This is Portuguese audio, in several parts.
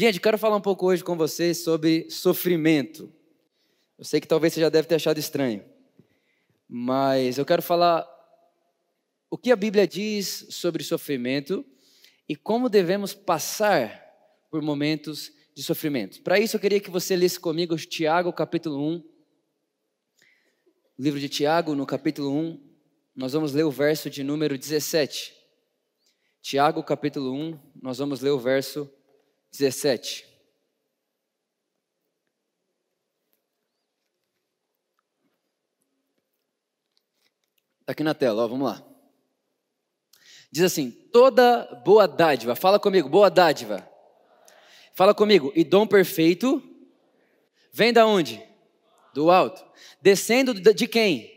Gente, quero falar um pouco hoje com vocês sobre sofrimento. Eu sei que talvez você já deve ter achado estranho, mas eu quero falar o que a Bíblia diz sobre sofrimento e como devemos passar por momentos de sofrimento. Para isso, eu queria que você lesse comigo Tiago, capítulo 1. livro de Tiago, no capítulo 1, nós vamos ler o verso de número 17. Tiago, capítulo 1, nós vamos ler o verso 17. Está aqui na tela, ó, vamos lá. Diz assim: toda boa dádiva, fala comigo, boa dádiva. Fala comigo, e dom perfeito vem da onde? Do alto. Descendo de quem?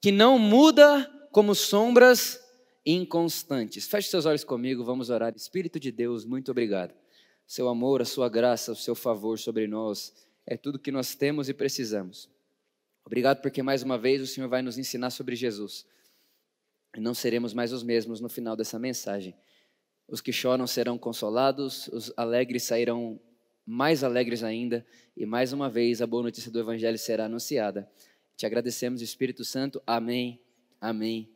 Que não muda como sombras inconstantes. Feche seus olhos comigo, vamos orar. Espírito de Deus, muito obrigado. Seu amor, a sua graça, o seu favor sobre nós é tudo que nós temos e precisamos. Obrigado porque mais uma vez o Senhor vai nos ensinar sobre Jesus. E não seremos mais os mesmos no final dessa mensagem. Os que choram serão consolados, os alegres sairão mais alegres ainda, e mais uma vez a boa notícia do Evangelho será anunciada. Te agradecemos, Espírito Santo. Amém, amém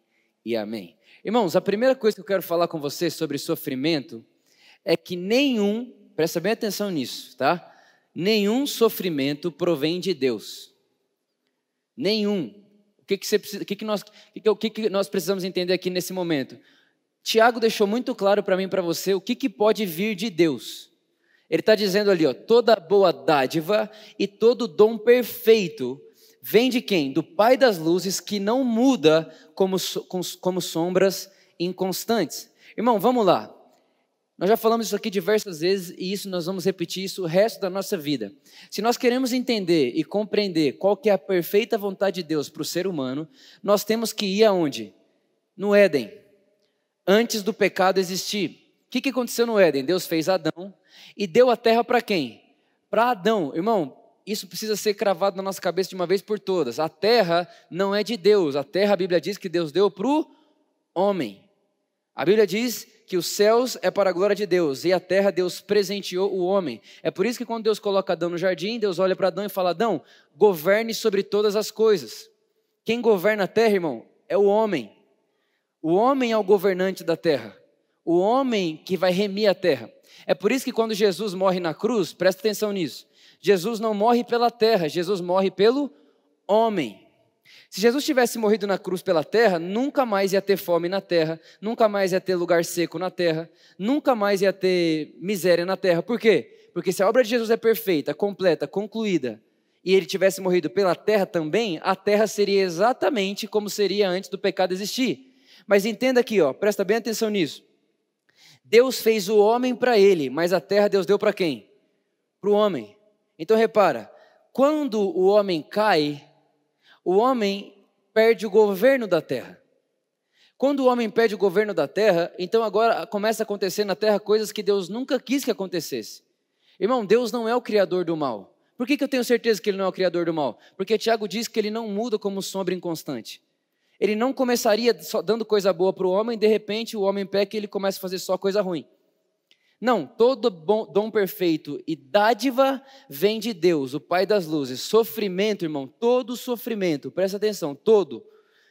e amém. Irmãos, a primeira coisa que eu quero falar com vocês sobre sofrimento é que nenhum, presta bem atenção nisso, tá? Nenhum sofrimento provém de Deus. Nenhum. O que, que, você precisa, o que, que, nós, o que, que nós precisamos entender aqui nesse momento? Tiago deixou muito claro para mim e para você o que, que pode vir de Deus. Ele está dizendo ali, ó, toda boa dádiva e todo dom perfeito vem de quem? Do Pai das luzes, que não muda como, como sombras inconstantes. Irmão, vamos lá. Nós já falamos isso aqui diversas vezes e isso nós vamos repetir isso o resto da nossa vida. Se nós queremos entender e compreender qual que é a perfeita vontade de Deus para o ser humano, nós temos que ir aonde? No Éden. Antes do pecado existir. O que, que aconteceu no Éden? Deus fez Adão e deu a terra para quem? Para Adão. Irmão, isso precisa ser cravado na nossa cabeça de uma vez por todas. A terra não é de Deus. A terra, a Bíblia diz que Deus deu para o homem. A Bíblia diz que os céus é para a glória de Deus e a terra Deus presenteou o homem. É por isso que quando Deus coloca Adão no jardim, Deus olha para Adão e fala: Adão, governe sobre todas as coisas. Quem governa a terra, irmão, é o homem. O homem é o governante da terra. O homem que vai remir a terra. É por isso que quando Jesus morre na cruz, presta atenção nisso. Jesus não morre pela terra, Jesus morre pelo homem. Se Jesus tivesse morrido na cruz pela terra, nunca mais ia ter fome na terra, nunca mais ia ter lugar seco na terra, nunca mais ia ter miséria na terra. Por quê? Porque se a obra de Jesus é perfeita, completa, concluída, e ele tivesse morrido pela terra também, a terra seria exatamente como seria antes do pecado existir. Mas entenda aqui, ó, presta bem atenção nisso. Deus fez o homem para ele, mas a terra Deus deu para quem? Para o homem. Então repara, quando o homem cai, o homem perde o governo da terra. Quando o homem perde o governo da terra, então agora começa a acontecer na terra coisas que Deus nunca quis que acontecesse. Irmão, Deus não é o criador do mal. Por que, que eu tenho certeza que ele não é o criador do mal? Porque Tiago diz que ele não muda como sombra inconstante. Ele não começaria só dando coisa boa para o homem, de repente o homem peca e ele começa a fazer só coisa ruim. Não, todo bom, dom perfeito e dádiva vem de Deus, o Pai das luzes. Sofrimento, irmão, todo sofrimento, presta atenção, todo,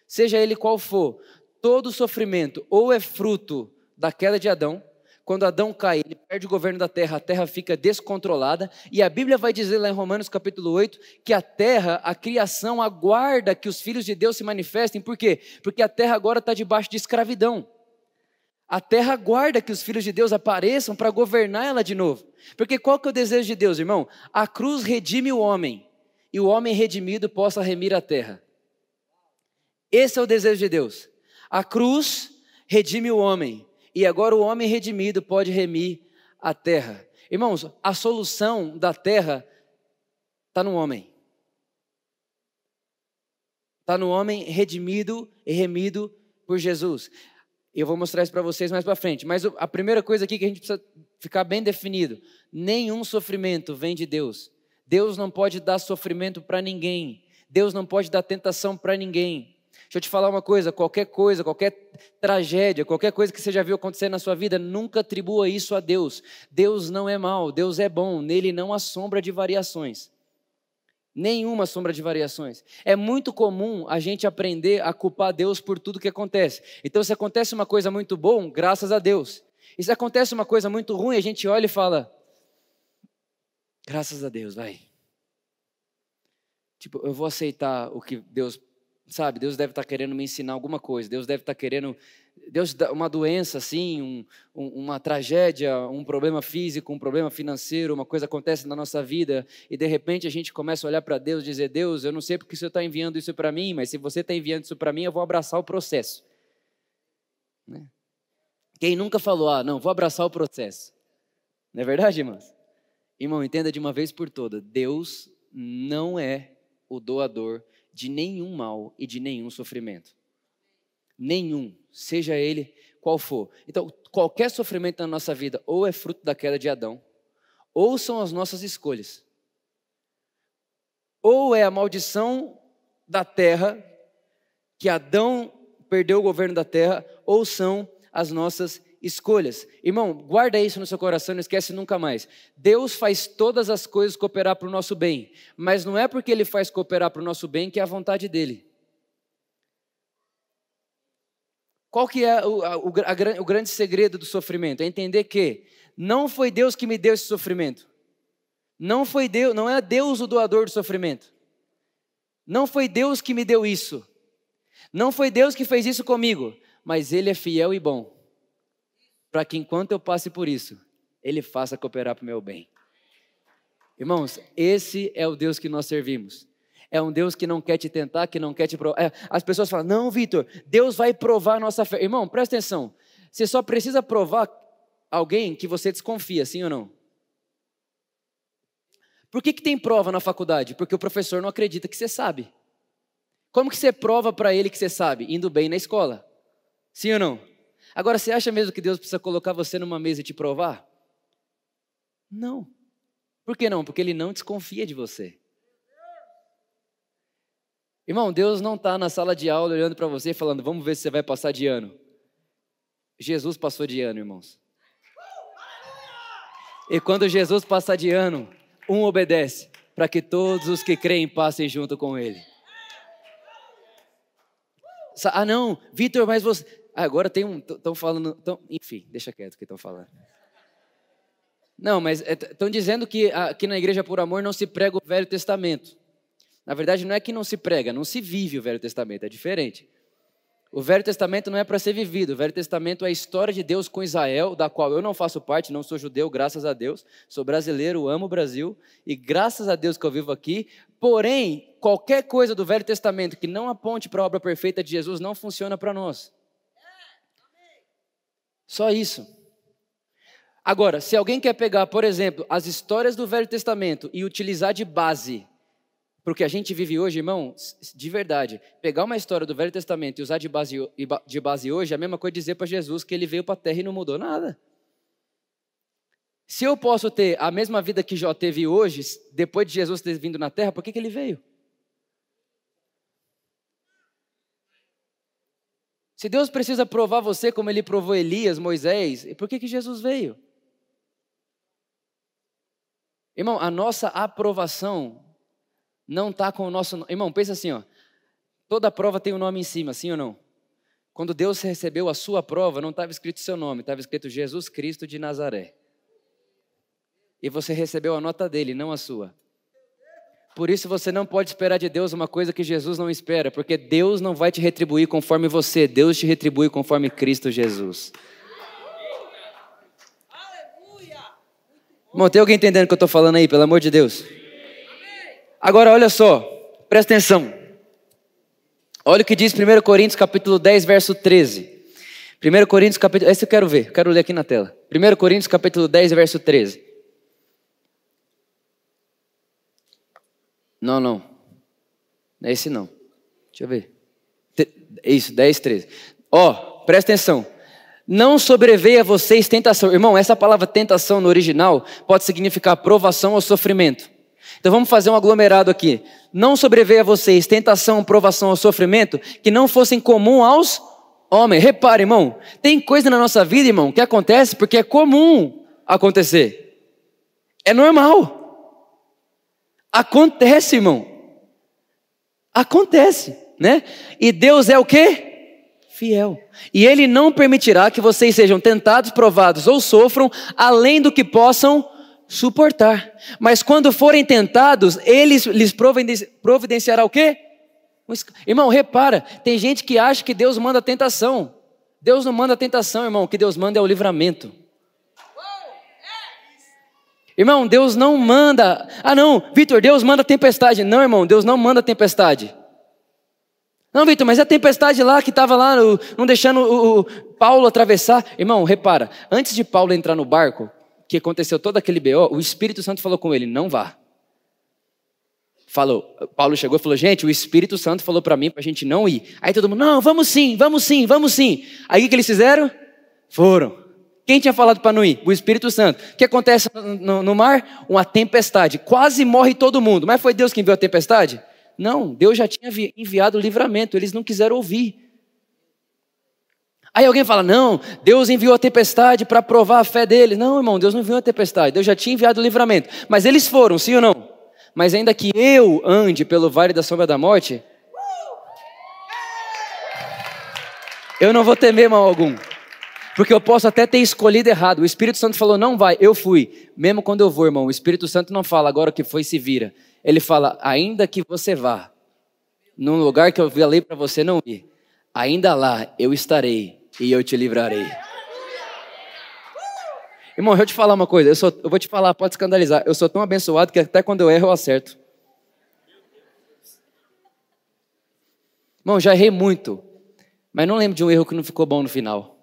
seja ele qual for, todo sofrimento ou é fruto da queda de Adão, quando Adão cai, ele perde o governo da terra, a terra fica descontrolada, e a Bíblia vai dizer lá em Romanos capítulo 8 que a terra, a criação, aguarda que os filhos de Deus se manifestem, por quê? Porque a terra agora está debaixo de escravidão. A terra aguarda que os filhos de Deus apareçam para governar ela de novo. Porque qual que é o desejo de Deus, irmão? A cruz redime o homem e o homem redimido possa remir a terra. Esse é o desejo de Deus. A cruz redime o homem e agora o homem redimido pode remir a terra. Irmãos, a solução da terra está no homem. Está no homem redimido e remido por Jesus. Eu vou mostrar isso para vocês mais para frente. Mas a primeira coisa aqui que a gente precisa ficar bem definido: nenhum sofrimento vem de Deus. Deus não pode dar sofrimento para ninguém. Deus não pode dar tentação para ninguém. Deixa eu te falar uma coisa: qualquer coisa, qualquer tragédia, qualquer coisa que você já viu acontecer na sua vida, nunca atribua isso a Deus. Deus não é mau, Deus é bom, nele não há sombra de variações. Nenhuma sombra de variações. É muito comum a gente aprender a culpar Deus por tudo que acontece. Então, se acontece uma coisa muito boa, graças a Deus. E se acontece uma coisa muito ruim, a gente olha e fala: graças a Deus, vai. Tipo, eu vou aceitar o que Deus, sabe? Deus deve estar querendo me ensinar alguma coisa. Deus deve estar querendo, Deus uma doença assim, um, um, uma tragédia, um problema físico, um problema financeiro, uma coisa acontece na nossa vida e de repente a gente começa a olhar para Deus e dizer: Deus, eu não sei porque o Senhor está enviando isso para mim, mas se você está enviando isso para mim, eu vou abraçar o processo. Né? Quem nunca falou, ah, não, vou abraçar o processo. Não é verdade, irmãos? Irmão, entenda de uma vez por todas: Deus não é o doador de nenhum mal e de nenhum sofrimento. Nenhum, seja ele qual for. Então, qualquer sofrimento na nossa vida ou é fruto da queda de Adão, ou são as nossas escolhas. Ou é a maldição da terra, que Adão perdeu o governo da terra, ou são as nossas escolhas. Irmão, guarda isso no seu coração, não esquece nunca mais. Deus faz todas as coisas cooperar para o nosso bem, mas não é porque Ele faz cooperar para o nosso bem que é a vontade dEle. Qual que é o, o, a, o grande segredo do sofrimento? É entender que não foi Deus que me deu esse sofrimento. Não foi Deus, não é Deus o doador do sofrimento. Não foi Deus que me deu isso. Não foi Deus que fez isso comigo, mas Ele é fiel e bom para que enquanto eu passe por isso, Ele faça cooperar para o meu bem. Irmãos, esse é o Deus que nós servimos. É um Deus que não quer te tentar, que não quer te provar. É, as pessoas falam, não, Vitor, Deus vai provar a nossa fé. Irmão, presta atenção. Você só precisa provar alguém que você desconfia, sim ou não? Por que, que tem prova na faculdade? Porque o professor não acredita que você sabe. Como que você prova para ele que você sabe? Indo bem na escola. Sim ou não? Agora, você acha mesmo que Deus precisa colocar você numa mesa e te provar? Não. Por que não? Porque Ele não desconfia de você. Irmão, Deus não está na sala de aula olhando para você e falando, vamos ver se você vai passar de ano. Jesus passou de ano, irmãos. E quando Jesus passa de ano, um obedece, para que todos os que creem passem junto com ele. Ah, não, Vitor, mas você. Agora tem um. Estão falando. Tão, enfim, deixa quieto o que estão falando. Não, mas estão é, dizendo que aqui na Igreja por Amor não se prega o Velho Testamento. Na verdade, não é que não se prega, não se vive o Velho Testamento, é diferente. O Velho Testamento não é para ser vivido. O Velho Testamento é a história de Deus com Israel, da qual eu não faço parte, não sou judeu, graças a Deus. Sou brasileiro, amo o Brasil e graças a Deus que eu vivo aqui. Porém, qualquer coisa do Velho Testamento que não aponte para a obra perfeita de Jesus não funciona para nós. Só isso. Agora, se alguém quer pegar, por exemplo, as histórias do Velho Testamento e utilizar de base para o que a gente vive hoje, irmão, de verdade, pegar uma história do Velho Testamento e usar de base, de base hoje é a mesma coisa dizer para Jesus que ele veio para a terra e não mudou nada. Se eu posso ter a mesma vida que Jó teve hoje, depois de Jesus ter vindo na terra, por que, que ele veio? Se Deus precisa provar você como ele provou Elias, Moisés, por que, que Jesus veio? Irmão, a nossa aprovação não está com o nosso. Irmão, pensa assim, ó. Toda prova tem um nome em cima, sim ou não? Quando Deus recebeu a sua prova, não estava escrito seu nome, estava escrito Jesus Cristo de Nazaré. E você recebeu a nota dele, não a sua. Por isso você não pode esperar de Deus uma coisa que Jesus não espera, porque Deus não vai te retribuir conforme você, Deus te retribui conforme Cristo Jesus. Irmão, tem alguém entendendo o que eu estou falando aí, pelo amor de Deus? Agora olha só, presta atenção. Olha o que diz 1 Coríntios capítulo 10, verso 13. 1 Coríntios capítulo. Esse eu quero ver, quero ler aqui na tela. 1 Coríntios capítulo 10, verso 13. Não, não. Não é esse não. Deixa eu ver. Isso, 10, 13. Ó, oh, presta atenção. Não sobreveia a vocês tentação. Irmão, essa palavra tentação no original pode significar provação ou sofrimento. Então vamos fazer um aglomerado aqui. Não sobreveia a vocês tentação, provação ou sofrimento que não fossem comum aos homens. Repare, irmão, tem coisa na nossa vida, irmão, que acontece porque é comum acontecer. É normal. Acontece, irmão. Acontece, né? E Deus é o quê? Fiel. E Ele não permitirá que vocês sejam tentados, provados ou sofram além do que possam suportar. Mas quando forem tentados, Ele lhes providenciará o quê? Irmão, repara, tem gente que acha que Deus manda tentação. Deus não manda tentação, irmão. O que Deus manda é o livramento. Irmão, Deus não manda. Ah, não, Vitor, Deus manda tempestade. Não, irmão, Deus não manda tempestade. Não, Vitor, mas é a tempestade lá que estava lá, não deixando o, o, Paulo atravessar. Irmão, repara, antes de Paulo entrar no barco, que aconteceu todo aquele BO, o Espírito Santo falou com ele: não vá. Falou, Paulo chegou e falou: gente, o Espírito Santo falou para mim para a gente não ir. Aí todo mundo: não, vamos sim, vamos sim, vamos sim. Aí o que eles fizeram? Foram. Quem tinha falado para não ir? O Espírito Santo. O que acontece no, no, mar? Uma tempestade. Quase morre todo mundo. Mas foi Deus que enviou a tempestade? Não, Deus já tinha enviado o livramento. Eles não quiseram ouvir. Aí alguém fala: não, Deus enviou a tempestade para provar a fé deles. Não, irmão, Deus não enviou a tempestade. Deus já tinha enviado o livramento. Mas eles foram, sim ou não? Mas ainda que eu ande pelo vale da sombra da morte, eu não vou temer mal algum. Porque eu posso até ter escolhido errado. O Espírito Santo falou, não vai, eu fui. Mesmo quando eu vou, irmão, o Espírito Santo não fala, agora que foi, se vira. Ele fala, ainda que você vá, num lugar que eu falei para você não ir, ainda lá eu estarei e eu te livrarei. Irmão, deixa eu te falar uma coisa, eu, sou, eu vou te falar, pode escandalizar, eu sou tão abençoado que até quando eu erro eu acerto. Irmão, já errei muito, mas não lembro de um erro que não ficou bom no final.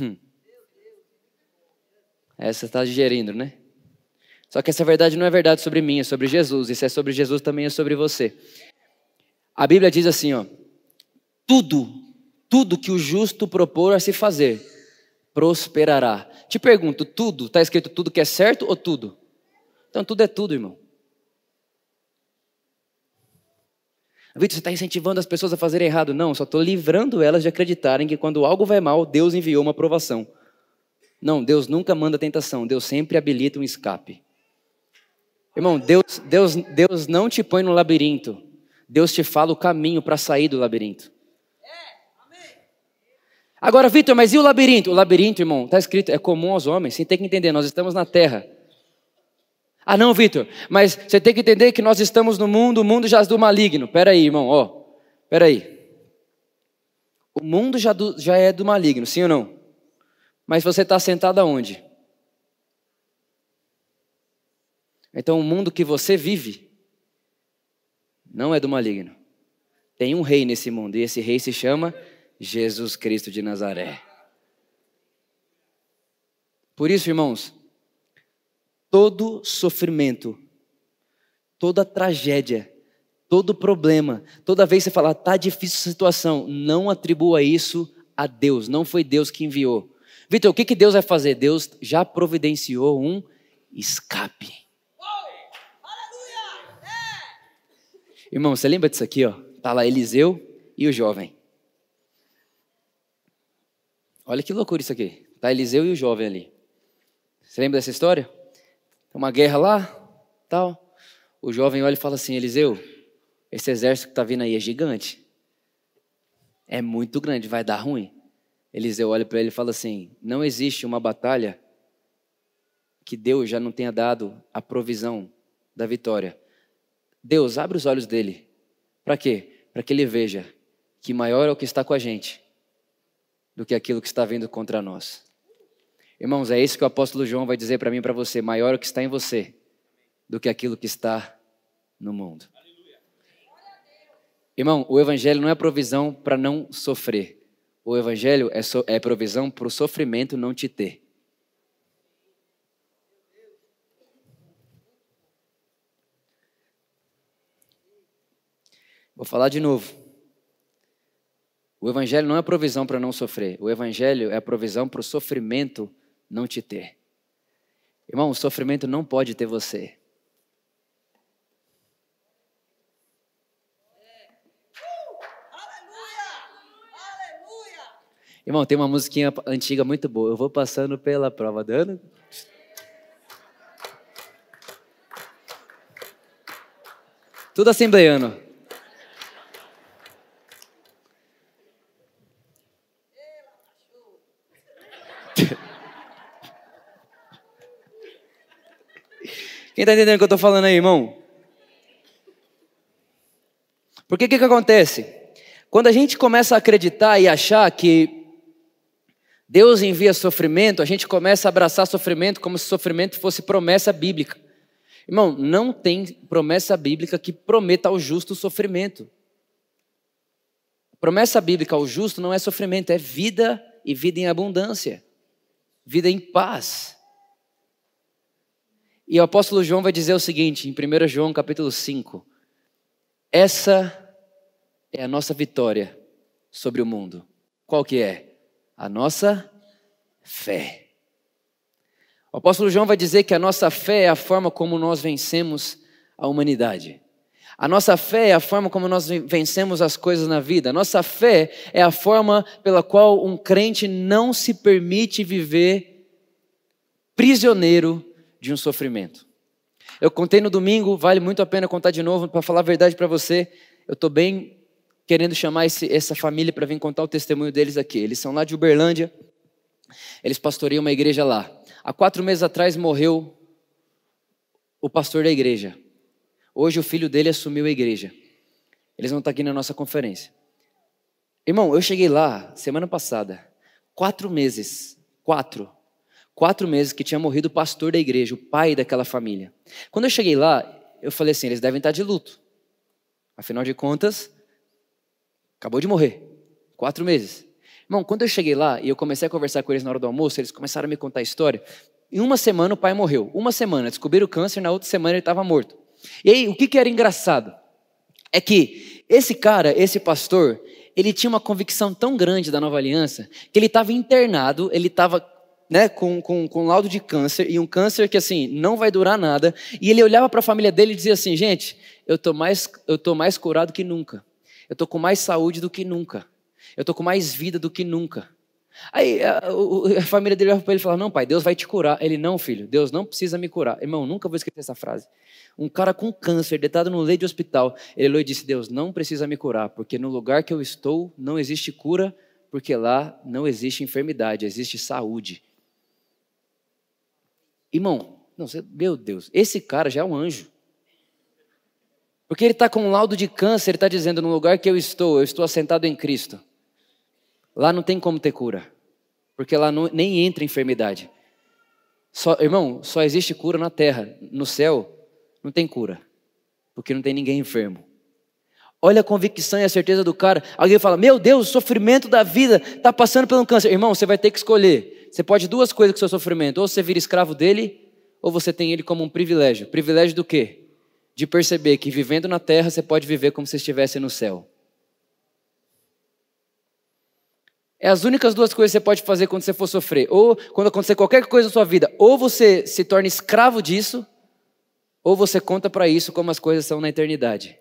Hum. Essa está digerindo, né? Só que essa verdade não é verdade sobre mim, é sobre Jesus. E se é sobre Jesus, também é sobre você. A Bíblia diz assim, ó. Tudo, tudo que o justo propor a se fazer, prosperará. Te pergunto, tudo, está escrito tudo que é certo ou tudo? Então tudo é tudo, irmão. Vitor, você está incentivando as pessoas a fazerem errado. Não, só estou livrando elas de acreditarem que quando algo vai mal, Deus enviou uma aprovação. Não, Deus nunca manda tentação, Deus sempre habilita um escape. Irmão, Deus, Deus, Deus não te põe no labirinto, Deus te fala o caminho para sair do labirinto. Agora, Vitor, mas e o labirinto? O labirinto, irmão, está escrito, é comum aos homens, você tem que entender, nós estamos na terra. Ah, não, Vitor, mas você tem que entender que nós estamos no mundo, o mundo jaz do maligno. Pera aí, irmão, ó, pera aí. O mundo já, do, já é do maligno, sim ou não? Mas você está sentado aonde? Então, o mundo que você vive não é do maligno. Tem um rei nesse mundo, e esse rei se chama Jesus Cristo de Nazaré. Por isso, irmãos, todo sofrimento, toda tragédia, todo problema, toda vez que você fala, tá difícil a situação, não atribua isso a Deus, não foi Deus que enviou. Vitor, o que, que Deus vai fazer? Deus já providenciou um escape. Irmão, você lembra disso aqui, ó? Tá lá Eliseu e o jovem. Olha que loucura isso aqui. Tá Eliseu e o jovem ali. Você lembra dessa história? Uma guerra lá, tal. O jovem olha e fala assim: Eliseu, esse exército que está vindo aí é gigante. É muito grande, vai dar ruim. Eliseu olha para ele e fala assim: Não existe uma batalha que Deus já não tenha dado a provisão da vitória. Deus abre os olhos dele. Para quê? Para que ele veja que maior é o que está com a gente do que aquilo que está vindo contra nós. Irmãos, é isso que o apóstolo João vai dizer para mim e para você: maior é o que está em você do que aquilo que está no mundo. Irmão, o evangelho não é provisão para não sofrer. O evangelho é, so, é provisão para o sofrimento não te ter. Vou falar de novo. O evangelho não é provisão para não sofrer. O evangelho é a provisão para o sofrimento não te ter. Irmão, o sofrimento não pode ter você. Irmão, tem uma musiquinha antiga muito boa. Eu vou passando pela prova dando. Tudo assembleiano. Quem está entendendo o que eu estou falando aí, irmão? Porque o que, que acontece? Quando a gente começa a acreditar e achar que Deus envia sofrimento, a gente começa a abraçar sofrimento como se sofrimento fosse promessa bíblica. Irmão, não tem promessa bíblica que prometa ao justo sofrimento. Promessa bíblica ao justo não é sofrimento, é vida e vida em abundância, vida em paz. E o apóstolo João vai dizer o seguinte, em 1 João capítulo 5, essa é a nossa vitória sobre o mundo. Qual que é? A nossa fé. O apóstolo João vai dizer que a nossa fé é a forma como nós vencemos a humanidade. A nossa fé é a forma como nós vencemos as coisas na vida. A nossa fé é a forma pela qual um crente não se permite viver prisioneiro de um sofrimento. Eu contei no domingo, vale muito a pena contar de novo, para falar a verdade para você. Eu estou bem querendo chamar esse, essa família para vir contar o testemunho deles aqui. Eles são lá de Uberlândia, eles pastoreiam uma igreja lá. Há quatro meses atrás morreu o pastor da igreja. Hoje o filho dele assumiu a igreja. Eles vão estar aqui na nossa conferência. Irmão, eu cheguei lá semana passada, quatro meses, quatro, quatro meses que tinha morrido o pastor da igreja, o pai daquela família. Quando eu cheguei lá, eu falei assim: eles devem estar de luto. Afinal de contas, acabou de morrer. Quatro meses. Irmão, quando eu cheguei lá e eu comecei a conversar com eles na hora do almoço, eles começaram a me contar a história. Em uma semana o pai morreu. Uma semana, descobriram o câncer, na outra semana ele estava morto. E aí, o que, que era engraçado? É que esse cara, esse pastor, ele tinha uma convicção tão grande da nova aliança que ele estava internado, ele estava né, com, com, com laudo de câncer, e um câncer que assim, não vai durar nada, e ele olhava para a família dele e dizia assim: gente, eu tô mais, eu tô mais curado que nunca, eu tô com mais saúde do que nunca, eu tô com mais vida do que nunca. Aí a, a, a família dele olhava para ele e falava: Não, pai, Deus vai te curar. Ele: Não, filho, Deus não precisa me curar. Irmão, nunca vou esquecer essa frase. Um cara com câncer, deitado no leito de hospital, ele olhou e disse: Deus não precisa me curar, porque no lugar que eu estou não existe cura, porque lá não existe enfermidade, existe saúde. Irmão, não, meu Deus, esse cara já é um anjo. Porque ele está com um laudo de câncer, ele está dizendo: no lugar que eu estou, eu estou assentado em Cristo. Lá não tem como ter cura, porque lá não, nem entra enfermidade. Só, irmão, só existe cura na terra. No céu, não tem cura, porque não tem ninguém enfermo. Olha a convicção e a certeza do cara. Alguém fala: Meu Deus, o sofrimento da vida está passando pelo câncer. Irmão, você vai ter que escolher. Você pode duas coisas com o seu sofrimento: ou você vira escravo dele, ou você tem ele como um privilégio. Privilégio do quê? De perceber que vivendo na terra você pode viver como se estivesse no céu. É as únicas duas coisas que você pode fazer quando você for sofrer. Ou quando acontecer qualquer coisa na sua vida. Ou você se torna escravo disso, ou você conta para isso como as coisas são na eternidade.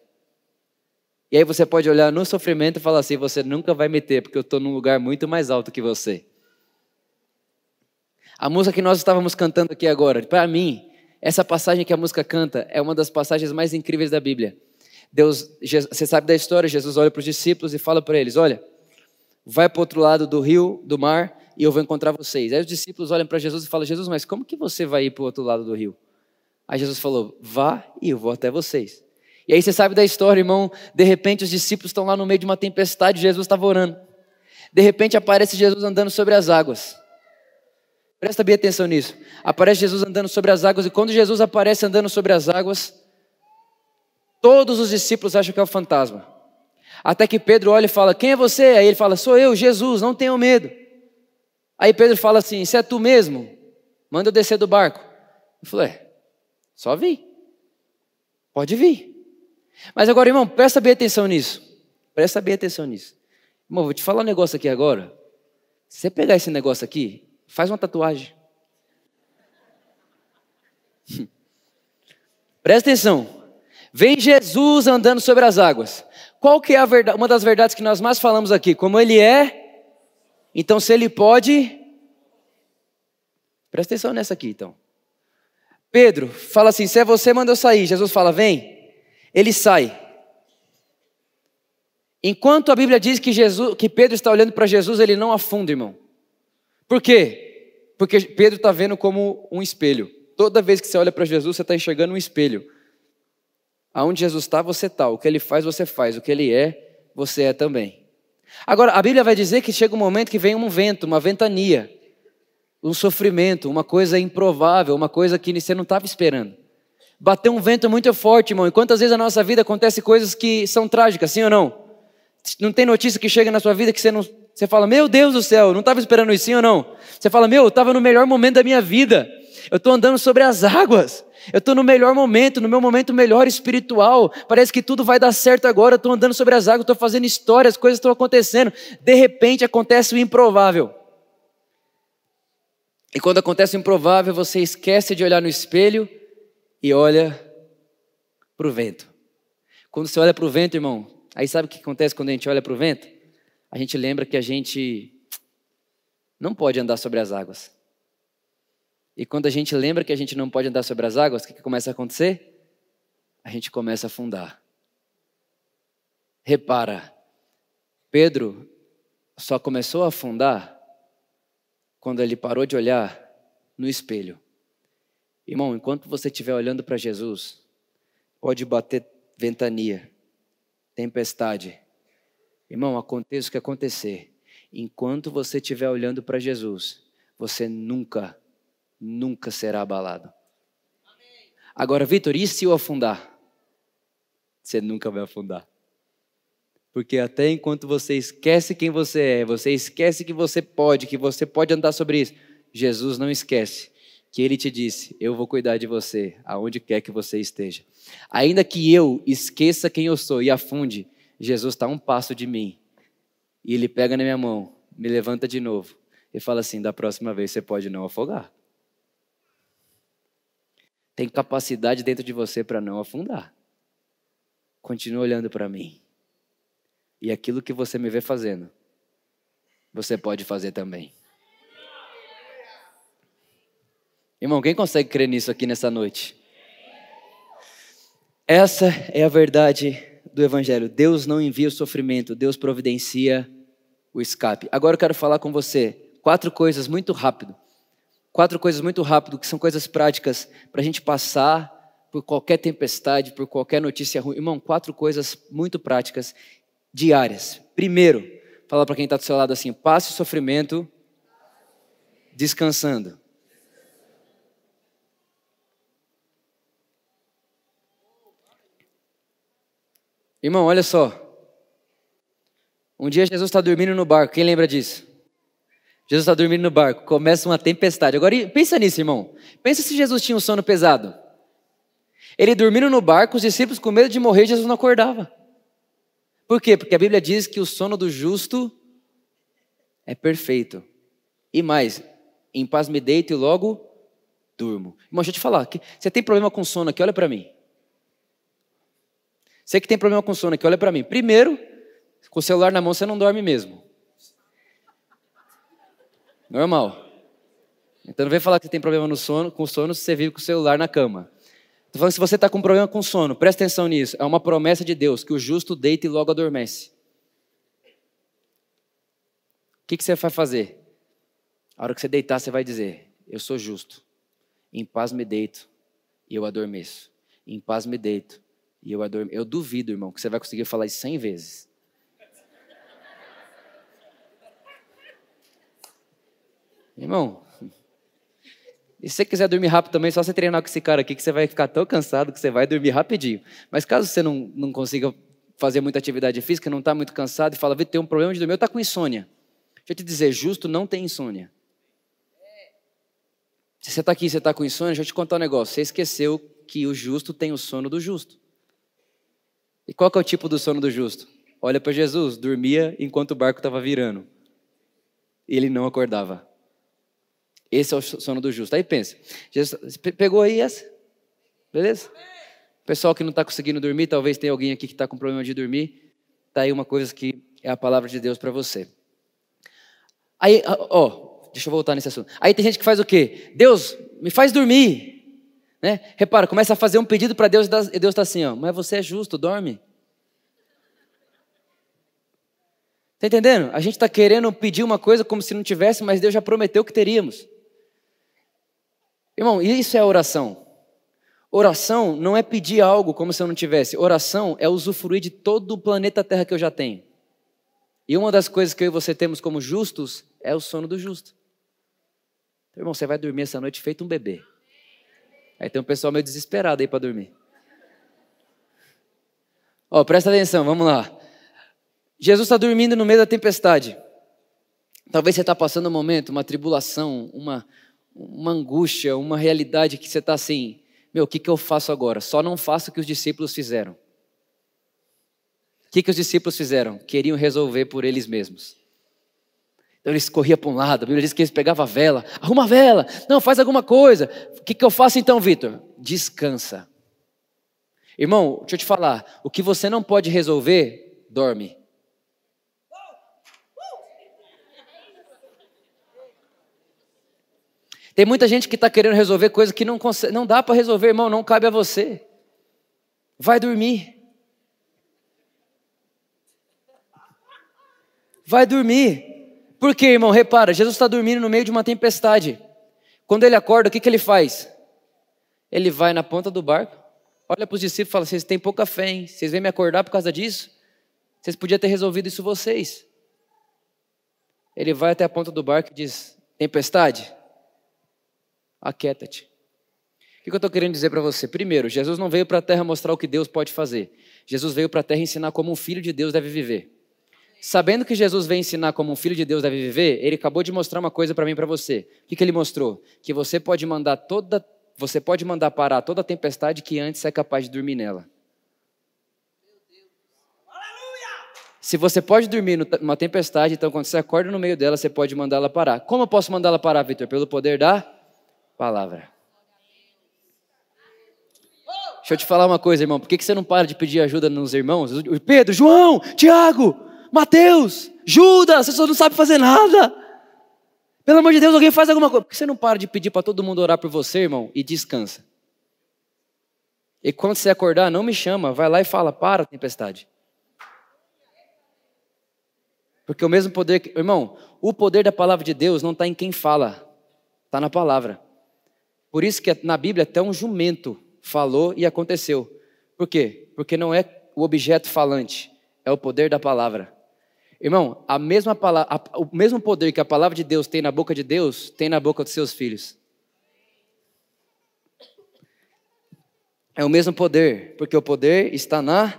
E aí você pode olhar no sofrimento e falar assim: você nunca vai meter, porque eu estou num lugar muito mais alto que você. A música que nós estávamos cantando aqui agora, para mim, essa passagem que a música canta é uma das passagens mais incríveis da Bíblia. Deus, você sabe da história, Jesus olha para os discípulos e fala para eles: Olha, vai para o outro lado do rio, do mar, e eu vou encontrar vocês. Aí os discípulos olham para Jesus e falam: Jesus, mas como que você vai ir para o outro lado do rio? Aí Jesus falou: Vá e eu vou até vocês. E aí você sabe da história, irmão. De repente os discípulos estão lá no meio de uma tempestade, Jesus estava orando. De repente aparece Jesus andando sobre as águas. Presta bem atenção nisso. Aparece Jesus andando sobre as águas, e quando Jesus aparece andando sobre as águas, todos os discípulos acham que é o fantasma. Até que Pedro olha e fala: Quem é você? Aí ele fala: Sou eu, Jesus, não tenham medo. Aí Pedro fala assim: Se é tu mesmo, manda eu descer do barco. Eu falei: é, Só vi. Pode vir. Mas agora, irmão, presta bem atenção nisso. Presta bem atenção nisso. Irmão, vou te falar um negócio aqui agora. Se você pegar esse negócio aqui Faz uma tatuagem. Presta atenção. Vem Jesus andando sobre as águas. Qual que é a verdade, uma das verdades que nós mais falamos aqui? Como ele é, então se ele pode. Presta atenção nessa aqui, então. Pedro fala assim: se é você, manda eu sair. Jesus fala: vem. Ele sai. Enquanto a Bíblia diz que, Jesus, que Pedro está olhando para Jesus, ele não afunda, irmão. Por quê? Porque Pedro está vendo como um espelho. Toda vez que você olha para Jesus, você está enxergando um espelho. Aonde Jesus está, você está. O que ele faz, você faz. O que ele é, você é também. Agora, a Bíblia vai dizer que chega um momento que vem um vento, uma ventania, um sofrimento, uma coisa improvável, uma coisa que você não estava esperando. Bateu um vento muito forte, irmão. E quantas vezes na nossa vida acontece coisas que são trágicas, sim ou não? Não tem notícia que chega na sua vida que você não. Você fala, meu Deus do céu, não estava esperando isso, sim ou não? Você fala, meu, eu estava no melhor momento da minha vida. Eu estou andando sobre as águas. Eu estou no melhor momento, no meu momento melhor espiritual. Parece que tudo vai dar certo agora. Eu estou andando sobre as águas, estou fazendo histórias, coisas estão acontecendo. De repente acontece o improvável. E quando acontece o improvável, você esquece de olhar no espelho e olha para o vento. Quando você olha para o vento, irmão, aí sabe o que acontece quando a gente olha para o vento? A gente lembra que a gente não pode andar sobre as águas. E quando a gente lembra que a gente não pode andar sobre as águas, o que, que começa a acontecer? A gente começa a afundar. Repara, Pedro só começou a afundar quando ele parou de olhar no espelho. Irmão, enquanto você estiver olhando para Jesus, pode bater ventania, tempestade. Irmão, aconteça o que acontecer. Enquanto você estiver olhando para Jesus, você nunca nunca será abalado. Agora, Vitor, e se eu afundar? Você nunca vai afundar. Porque até enquanto você esquece quem você é, você esquece que você pode, que você pode andar sobre isso, Jesus não esquece que ele te disse: Eu vou cuidar de você, aonde quer que você esteja. Ainda que eu esqueça quem eu sou e afunde, Jesus está um passo de mim. E ele pega na minha mão, me levanta de novo e fala assim: Da próxima vez você pode não afogar tem capacidade dentro de você para não afundar. Continue olhando para mim. E aquilo que você me vê fazendo, você pode fazer também. Irmão, quem consegue crer nisso aqui nessa noite? Essa é a verdade do Evangelho. Deus não envia o sofrimento, Deus providencia o escape. Agora eu quero falar com você quatro coisas muito rápido Quatro coisas muito rápido, que são coisas práticas para a gente passar por qualquer tempestade, por qualquer notícia ruim. Irmão, quatro coisas muito práticas, diárias. Primeiro, fala para quem está do seu lado assim: passe o sofrimento descansando. Irmão, olha só. Um dia Jesus está dormindo no barco, quem lembra disso? Jesus está dormindo no barco, começa uma tempestade. Agora pensa nisso, irmão. Pensa se Jesus tinha um sono pesado. Ele dormindo no barco, os discípulos com medo de morrer, Jesus não acordava. Por quê? Porque a Bíblia diz que o sono do justo é perfeito. E mais, em paz me deito e logo durmo. Irmão, deixa eu te falar, você tem problema com sono aqui, olha para mim. Você que tem problema com sono aqui, olha para mim. Primeiro, com o celular na mão você não dorme mesmo. Normal. Então não vem falar que você tem problema no sono, com sono se você vive com o celular na cama. Estou falando que se você está com problema com sono, presta atenção nisso. É uma promessa de Deus que o justo deita e logo adormece. O que, que você vai fazer? A hora que você deitar, você vai dizer: Eu sou justo. Em paz me deito e eu adormeço. Em paz me deito e eu adormeço. Eu duvido, irmão, que você vai conseguir falar isso cem vezes. Irmão, e se você quiser dormir rápido também, só você treinar com esse cara aqui que você vai ficar tão cansado que você vai dormir rapidinho. Mas caso você não, não consiga fazer muita atividade física, não está muito cansado e fala, tem um problema de dormir, eu está com insônia. Deixa eu te dizer, justo não tem insônia. Se você está aqui e você está com insônia, deixa eu te contar um negócio. Você esqueceu que o justo tem o sono do justo. E qual que é o tipo do sono do justo? Olha para Jesus, dormia enquanto o barco estava virando. Ele não acordava. Esse é o sono do justo. Aí pensa, Jesus pegou aí essa, Beleza? Pessoal que não está conseguindo dormir, talvez tenha alguém aqui que está com problema de dormir. Está aí uma coisa que é a palavra de Deus para você. Aí, ó, deixa eu voltar nesse assunto. Aí tem gente que faz o quê? Deus, me faz dormir. Né? Repara, começa a fazer um pedido para Deus e Deus está assim, ó, mas você é justo, dorme. Está entendendo? A gente está querendo pedir uma coisa como se não tivesse, mas Deus já prometeu que teríamos. Irmão, isso é oração. Oração não é pedir algo como se eu não tivesse. Oração é usufruir de todo o planeta Terra que eu já tenho. E uma das coisas que eu e você temos como justos é o sono do justo. Então, irmão, você vai dormir essa noite feito um bebê. Aí tem um pessoal meio desesperado aí para dormir. Ó, presta atenção, vamos lá. Jesus está dormindo no meio da tempestade. Talvez você está passando um momento, uma tribulação, uma, uma angústia, uma realidade que você está assim, meu, o que, que eu faço agora? Só não faço o que os discípulos fizeram. O que, que os discípulos fizeram? Queriam resolver por eles mesmos. Então eles corriam para um lado, a Bíblia diz que eles pegavam a vela, arruma a vela, não, faz alguma coisa. O que, que eu faço então, Vitor? Descansa. Irmão, deixa eu te falar, o que você não pode resolver, dorme. Tem muita gente que está querendo resolver coisas que não, consegue, não dá para resolver, irmão, não cabe a você. Vai dormir. Vai dormir. Por quê, irmão? Repara, Jesus está dormindo no meio de uma tempestade. Quando ele acorda, o que, que ele faz? Ele vai na ponta do barco, olha para os discípulos e fala: Vocês têm pouca fé, hein? Vocês vêm me acordar por causa disso? Vocês podiam ter resolvido isso vocês. Ele vai até a ponta do barco e diz: Tempestade, aquieta-te. O que eu estou querendo dizer para você? Primeiro, Jesus não veio para a terra mostrar o que Deus pode fazer. Jesus veio para a terra ensinar como um filho de Deus deve viver. Sabendo que Jesus veio ensinar como um filho de Deus deve viver, ele acabou de mostrar uma coisa para mim e para você. O que, que ele mostrou? Que você pode mandar toda, você pode mandar parar toda a tempestade que antes é capaz de dormir nela. Se você pode dormir numa tempestade, então quando você acorda no meio dela, você pode mandá-la parar. Como eu posso mandá-la parar, Vitor? Pelo poder da palavra. Deixa eu te falar uma coisa, irmão. Por que você não para de pedir ajuda nos irmãos? Pedro, João, Tiago, Mateus, Judas, você só não sabe fazer nada. Pelo amor de Deus, alguém faz alguma coisa. Por que você não para de pedir para todo mundo orar por você, irmão, e descansa? E quando você acordar, não me chama, vai lá e fala: para, tempestade. Porque o mesmo poder, que, irmão, o poder da palavra de Deus não está em quem fala, está na palavra. Por isso que na Bíblia até um jumento falou e aconteceu. Por quê? Porque não é o objeto falante, é o poder da palavra. Irmão, a mesma palavra, a, o mesmo poder que a palavra de Deus tem na boca de Deus, tem na boca dos seus filhos. É o mesmo poder, porque o poder está na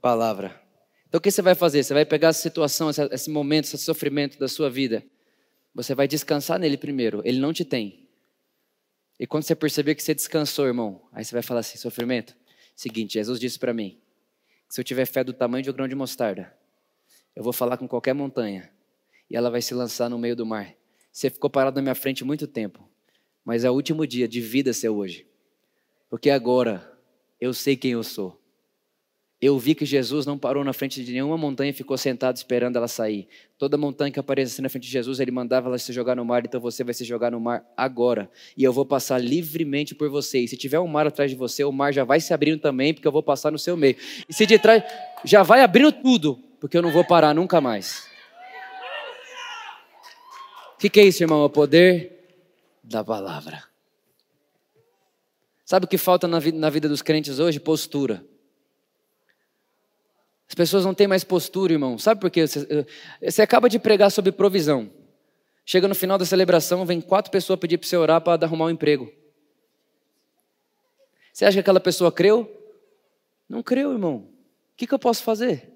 palavra. Então o que você vai fazer? Você vai pegar essa situação, esse momento, esse sofrimento da sua vida. Você vai descansar nele primeiro. Ele não te tem. E quando você perceber que você descansou, irmão, aí você vai falar assim: sofrimento. Seguinte, Jesus disse para mim: se eu tiver fé do tamanho de um grão de mostarda, eu vou falar com qualquer montanha e ela vai se lançar no meio do mar. Você ficou parado na minha frente muito tempo, mas é o último dia de vida seu hoje, porque agora eu sei quem eu sou eu vi que Jesus não parou na frente de nenhuma montanha e ficou sentado esperando ela sair. Toda montanha que aparecesse na frente de Jesus, ele mandava ela se jogar no mar, então você vai se jogar no mar agora. E eu vou passar livremente por você. E se tiver um mar atrás de você, o mar já vai se abrindo também, porque eu vou passar no seu meio. E se de trás, já vai abrindo tudo, porque eu não vou parar nunca mais. O que, que é isso, irmão? É o poder da palavra. Sabe o que falta na vida, na vida dos crentes hoje? Postura. As pessoas não têm mais postura, irmão. Sabe por quê? Você, eh, você acaba de pregar sobre provisão. Chega no final da celebração, vem quatro pessoas pedir para você orar para arrumar um emprego. Você acha que aquela pessoa creu? Não creu, irmão. O que, que eu posso fazer?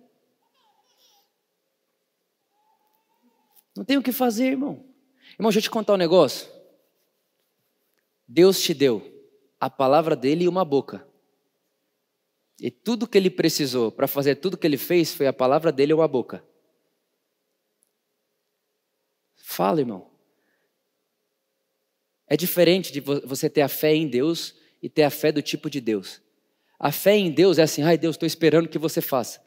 Não tenho o que fazer, irmão. Irmão, deixa eu te contar um negócio. Deus te deu a palavra dele e uma boca. E tudo que ele precisou para fazer tudo que ele fez foi a palavra dele ou a boca. Fala, irmão. É diferente de você ter a fé em Deus e ter a fé do tipo de Deus. A fé em Deus é assim, ai Deus, estou esperando que você faça.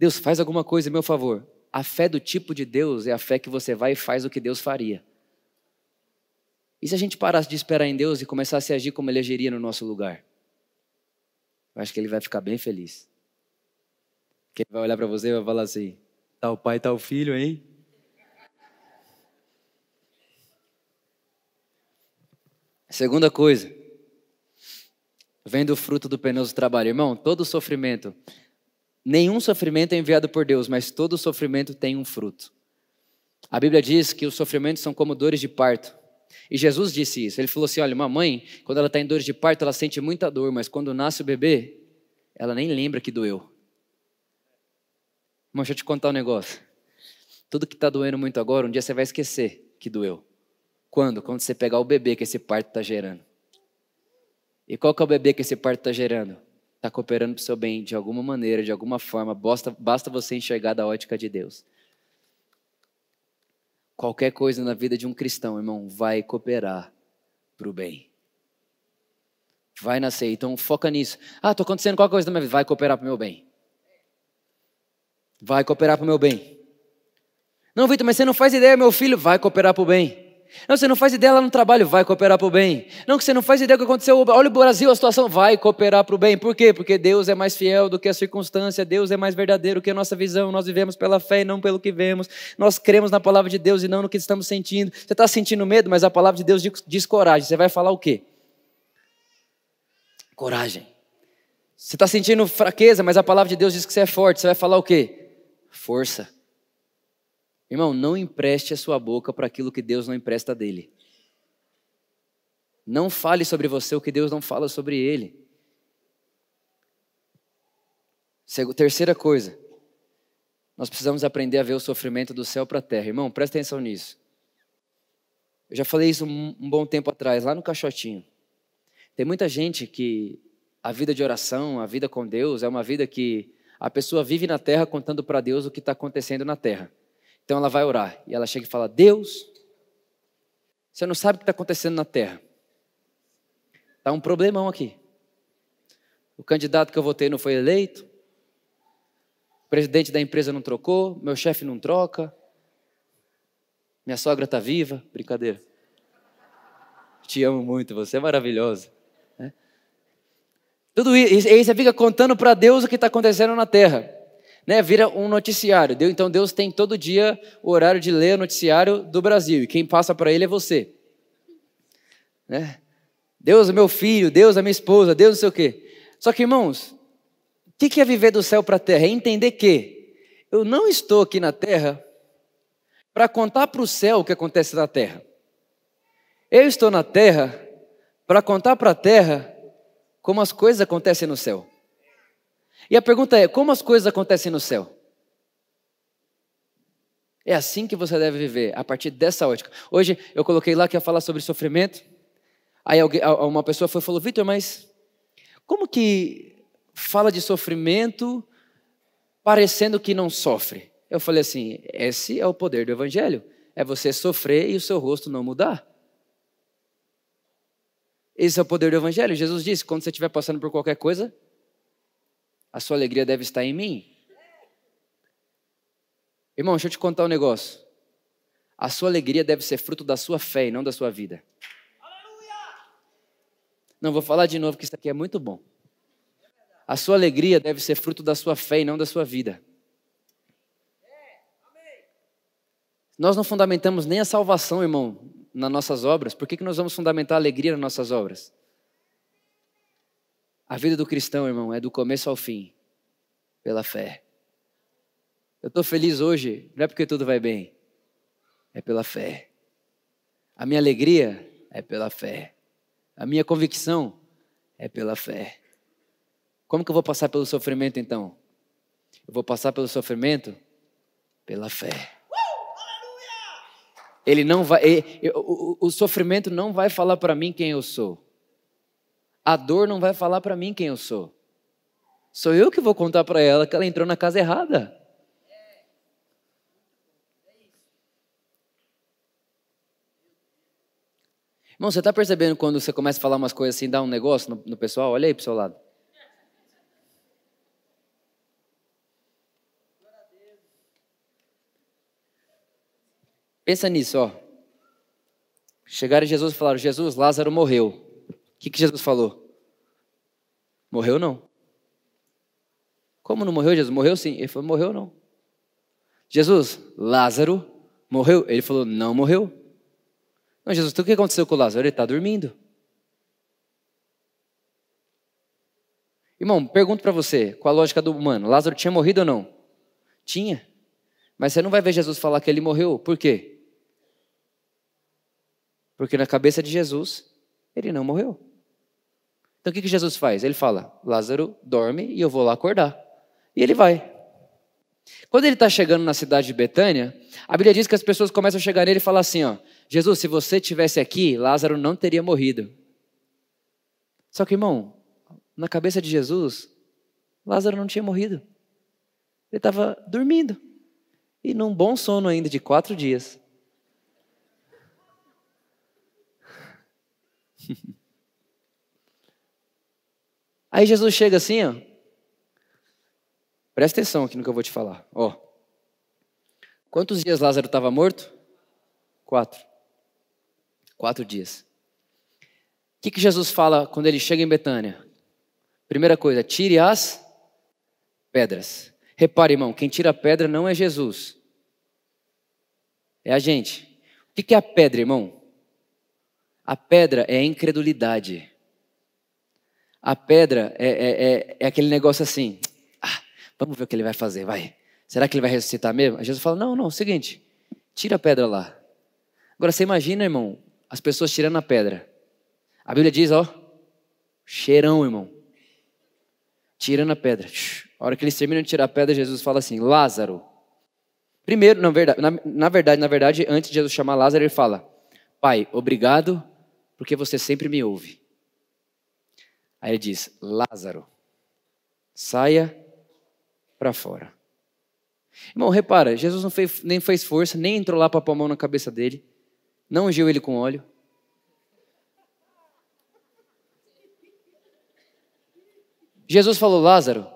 Deus, faz alguma coisa em meu favor. A fé do tipo de Deus é a fé que você vai e faz o que Deus faria. E se a gente parasse de esperar em Deus e começasse a agir como Ele agiria no nosso lugar? Eu acho que Ele vai ficar bem feliz. Que Ele vai olhar para você e vai falar assim: tá o pai, tá o filho, hein? Segunda coisa, vem do fruto do penoso trabalho. Irmão, todo sofrimento, nenhum sofrimento é enviado por Deus, mas todo sofrimento tem um fruto. A Bíblia diz que os sofrimentos são como dores de parto. E Jesus disse isso. Ele falou assim: olha, uma mãe, quando ela está em dores de parto, ela sente muita dor, mas quando nasce o bebê, ela nem lembra que doeu. Irmão, deixa eu te contar um negócio. Tudo que está doendo muito agora, um dia você vai esquecer que doeu. Quando? Quando você pegar o bebê que esse parto está gerando. E qual que é o bebê que esse parto está gerando? Está cooperando para o seu bem de alguma maneira, de alguma forma. Basta, basta você enxergar da ótica de Deus. Qualquer coisa na vida de um cristão, irmão, vai cooperar para o bem. Vai nascer. Então foca nisso. Ah, estou acontecendo qualquer coisa na minha vida. Vai cooperar para o meu bem. Vai cooperar para o meu bem. Não, Vitor, mas você não faz ideia, meu filho. Vai cooperar para o bem. Não, você não faz ideia lá no trabalho, vai cooperar para o bem. Não, que você não faz ideia do que aconteceu, olha o Brasil, a situação, vai cooperar para o bem. Por quê? Porque Deus é mais fiel do que a circunstância, Deus é mais verdadeiro que a nossa visão. Nós vivemos pela fé e não pelo que vemos. Nós cremos na palavra de Deus e não no que estamos sentindo. Você está sentindo medo, mas a palavra de Deus diz coragem. Você vai falar o quê? Coragem. Você está sentindo fraqueza, mas a palavra de Deus diz que você é forte. Você vai falar o quê? Força. Irmão, não empreste a sua boca para aquilo que Deus não empresta dele. Não fale sobre você o que Deus não fala sobre ele. Terceira coisa, nós precisamos aprender a ver o sofrimento do céu para a terra. Irmão, presta atenção nisso. Eu já falei isso um, bom tempo atrás, lá no Caixotinho. Tem muita gente que a vida de oração, a vida com Deus, é uma vida que a pessoa vive na terra contando para Deus o que está acontecendo na terra. Então ela vai orar e ela chega e fala: Deus, você não sabe o que está acontecendo na terra. Está um problemão aqui. O candidato que eu votei não foi eleito. O presidente da empresa não trocou. Meu chefe não troca. Minha sogra está viva. Brincadeira. Te amo muito, você é maravilhosa. Né? Tudo isso, e aí você fica contando para Deus o que está acontecendo na terra né, vira um noticiário. Então Deus tem todo dia o horário de ler o noticiário do Brasil, e quem passa para ele é você. Né? Deus é meu filho, Deus é minha esposa, Deus não sei o quê. Só que, irmãos, o que é viver do céu para a terra? É entender que eu não estou aqui na terra para contar para o céu o que acontece na terra. Eu estou na terra para contar para a terra como as coisas acontecem no céu. E a pergunta é: como as coisas acontecem no céu? É assim que você deve viver, a partir dessa ótica. Hoje eu coloquei lá que ia falar sobre sofrimento. Aí alguém, uma pessoa foi, falou: Vitor, mas como que fala de sofrimento parecendo que não sofre? Eu falei assim: esse é o poder do Evangelho. É você sofrer e o seu rosto não mudar. Esse é o poder do Evangelho. Jesus disse: quando você estiver passando por qualquer coisa, a sua alegria deve estar em mim. Irmão, deixa eu te contar um negócio. A sua alegria deve ser fruto da sua fé e não da sua vida. Não, vou falar de novo que isso aqui é muito bom. A sua alegria deve ser fruto da sua fé e não da sua vida. Nós não fundamentamos nem a salvação, irmão, nas nossas obras. Por que, que nós vamos fundamentar a alegria nas nossas obras? A vida do cristão, irmão, é do começo ao fim, pela fé. Eu estou feliz hoje, não é porque tudo vai bem, é pela fé. A minha alegria é pela fé. A minha convicção é pela fé. Como que eu vou passar pelo sofrimento então? Eu vou passar pelo sofrimento pela fé. Ele não vai, ele, o, o sofrimento não vai falar para mim quem eu sou. A dor não vai falar para mim quem eu sou. Sou eu que vou contar para ela que ela entrou na casa errada. Irmão, você está percebendo quando você começa a falar umas coisas assim, dá um negócio no, no pessoal? Olha aí para o seu lado. Pensa nisso, ó. Chegaram Jesus e falaram: Jesus, Lázaro morreu. O que, que Jesus falou? Morreu não. Como não morreu, Jesus? Morreu sim. Ele falou: morreu não. Jesus, Lázaro morreu? Ele falou: não morreu. Não, Jesus, então o que aconteceu com Lázaro? Ele está dormindo. Irmão, pergunto para você, com a lógica do humano: Lázaro tinha morrido ou não? Tinha. Mas você não vai ver Jesus falar que ele morreu. Por quê? Porque na cabeça de Jesus, ele não morreu. Então o que, que Jesus faz? Ele fala: Lázaro dorme e eu vou lá acordar. E ele vai. Quando ele está chegando na cidade de Betânia, a Bíblia diz que as pessoas começam a chegar nele e falar assim: ó, Jesus, se você tivesse aqui, Lázaro não teria morrido. Só que, irmão, na cabeça de Jesus, Lázaro não tinha morrido. Ele estava dormindo. E num bom sono ainda de quatro dias. Aí Jesus chega assim, ó. Presta atenção aqui no que eu vou te falar. Ó. Quantos dias Lázaro estava morto? Quatro. Quatro dias. O que, que Jesus fala quando ele chega em Betânia? Primeira coisa, tire as pedras. Repare, irmão, quem tira a pedra não é Jesus. É a gente. O que, que é a pedra, irmão? A pedra é a incredulidade. A pedra é, é, é, é aquele negócio assim. Ah, vamos ver o que ele vai fazer, vai. Será que ele vai ressuscitar mesmo? Aí Jesus fala: não, não, é seguinte, tira a pedra lá. Agora você imagina, irmão, as pessoas tirando a pedra. A Bíblia diz, ó, cheirão, irmão. Tirando a pedra. A hora que eles terminam de tirar a pedra, Jesus fala assim: Lázaro. Primeiro, na verdade, na, na verdade, na verdade, antes de Jesus chamar Lázaro, ele fala: Pai, obrigado porque você sempre me ouve. Aí ele diz: Lázaro, saia para fora. Irmão, repara, Jesus não fez, nem fez força, nem entrou lá para pôr a mão na cabeça dele, não ungiu ele com óleo. Jesus falou: Lázaro,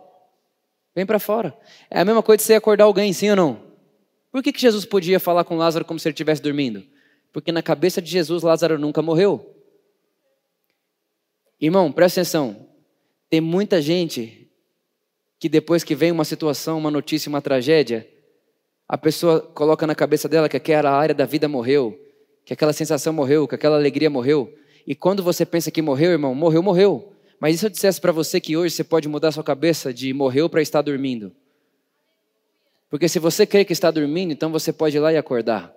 vem para fora. É a mesma coisa de você acordar alguém, sim ou não? Por que, que Jesus podia falar com Lázaro como se ele estivesse dormindo? Porque na cabeça de Jesus, Lázaro nunca morreu. Irmão, presta atenção. Tem muita gente que depois que vem uma situação, uma notícia, uma tragédia, a pessoa coloca na cabeça dela que aquela área da vida morreu, que aquela sensação morreu, que aquela alegria morreu. E quando você pensa que morreu, irmão, morreu, morreu. Mas e se eu dissesse para você que hoje você pode mudar sua cabeça de morreu para estar dormindo? Porque se você crê que está dormindo, então você pode ir lá e acordar.